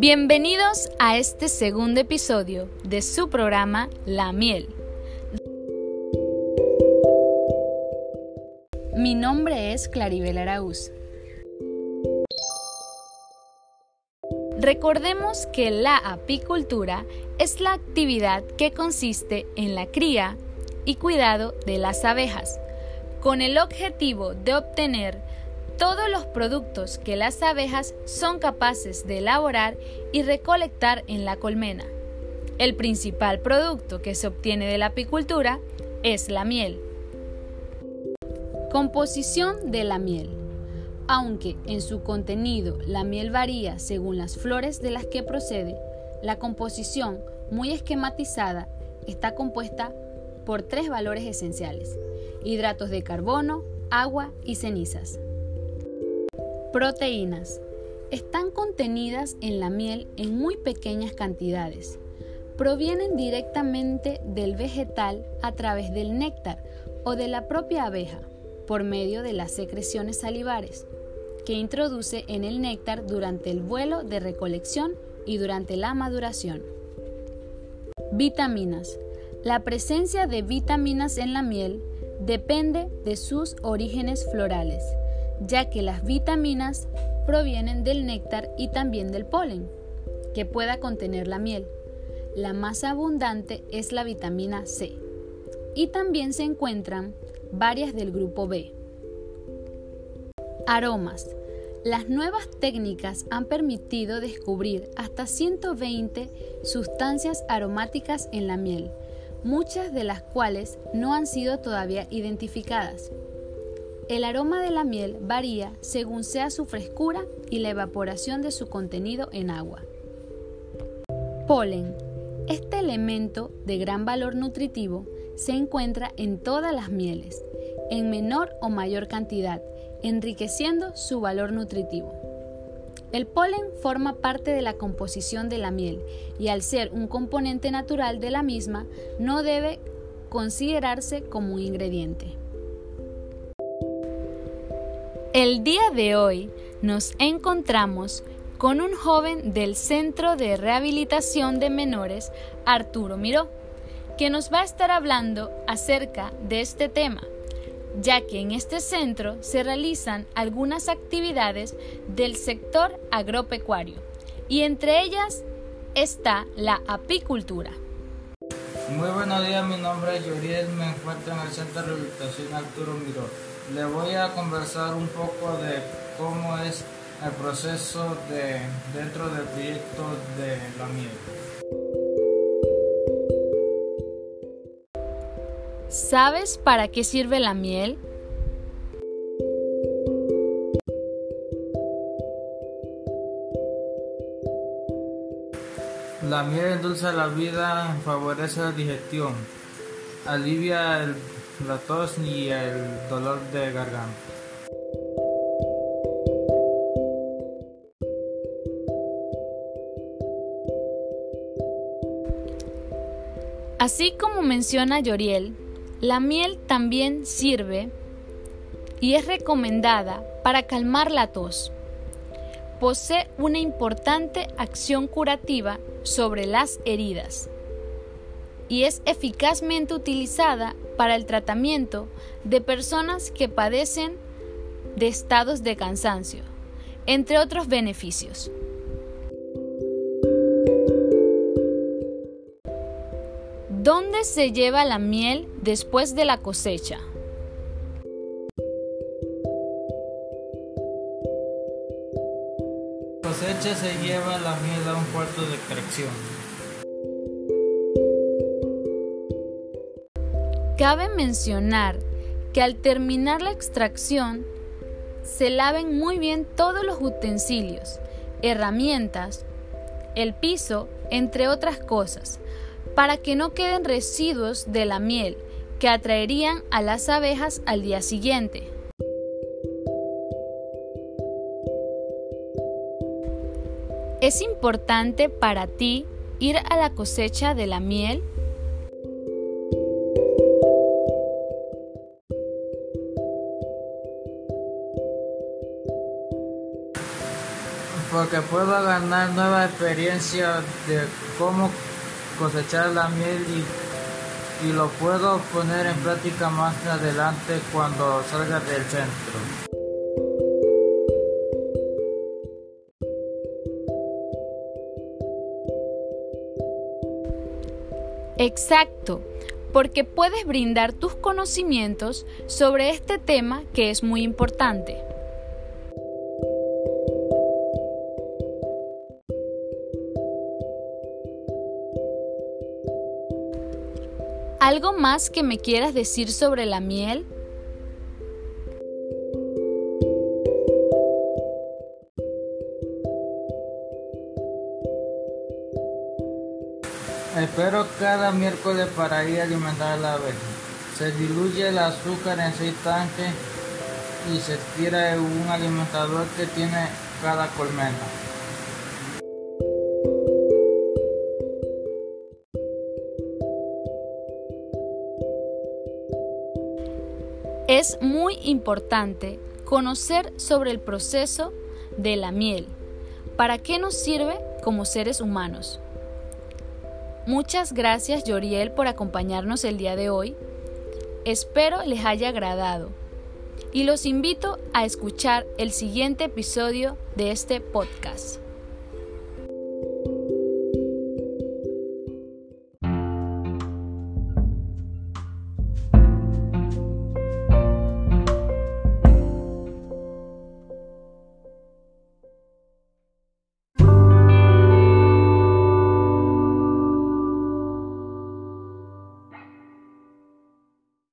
Bienvenidos a este segundo episodio de su programa La miel. Mi nombre es Claribel Araúz. Recordemos que la apicultura es la actividad que consiste en la cría y cuidado de las abejas, con el objetivo de obtener todos los productos que las abejas son capaces de elaborar y recolectar en la colmena. El principal producto que se obtiene de la apicultura es la miel. Composición de la miel. Aunque en su contenido la miel varía según las flores de las que procede, la composición, muy esquematizada, está compuesta por tres valores esenciales, hidratos de carbono, agua y cenizas. Proteínas. Están contenidas en la miel en muy pequeñas cantidades. Provienen directamente del vegetal a través del néctar o de la propia abeja por medio de las secreciones salivares que introduce en el néctar durante el vuelo de recolección y durante la maduración. Vitaminas. La presencia de vitaminas en la miel depende de sus orígenes florales ya que las vitaminas provienen del néctar y también del polen, que pueda contener la miel. La más abundante es la vitamina C y también se encuentran varias del grupo B. Aromas. Las nuevas técnicas han permitido descubrir hasta 120 sustancias aromáticas en la miel, muchas de las cuales no han sido todavía identificadas. El aroma de la miel varía según sea su frescura y la evaporación de su contenido en agua. Polen. Este elemento de gran valor nutritivo se encuentra en todas las mieles, en menor o mayor cantidad, enriqueciendo su valor nutritivo. El polen forma parte de la composición de la miel y al ser un componente natural de la misma no debe considerarse como un ingrediente. El día de hoy nos encontramos con un joven del Centro de Rehabilitación de Menores, Arturo Miró, que nos va a estar hablando acerca de este tema, ya que en este centro se realizan algunas actividades del sector agropecuario y entre ellas está la apicultura. Muy buenos días, mi nombre es Yuriel, me encuentro en el Centro de Rehabilitación Arturo Miró le voy a conversar un poco de cómo es el proceso de, dentro del proyecto de la miel. ¿Sabes para qué sirve la miel? La miel endulza la vida, favorece la digestión, alivia la tos y el dolor de garganta. Así como menciona Yoriel, la miel también sirve y es recomendada para calmar la tos. Posee una importante acción curativa sobre las heridas y es eficazmente utilizada para el tratamiento de personas que padecen de estados de cansancio, entre otros beneficios. ¿Dónde se lleva la miel después de la cosecha? Cosecha se lleva la miel a un puerto de extracción. Cabe mencionar que al terminar la extracción se laven muy bien todos los utensilios, herramientas, el piso, entre otras cosas, para que no queden residuos de la miel que atraerían a las abejas al día siguiente. ¿Es importante para ti ir a la cosecha de la miel? Porque puedo ganar nueva experiencia de cómo cosechar la miel y, y lo puedo poner en práctica más adelante cuando salga del centro. Exacto, porque puedes brindar tus conocimientos sobre este tema que es muy importante. ¿Algo más que me quieras decir sobre la miel? Espero cada miércoles para ir a alimentar a la abeja. Se diluye el azúcar en seis tanques y se tira en un alimentador que tiene cada colmena. Es muy importante conocer sobre el proceso de la miel. ¿Para qué nos sirve como seres humanos? Muchas gracias Yoriel por acompañarnos el día de hoy. Espero les haya agradado y los invito a escuchar el siguiente episodio de este podcast.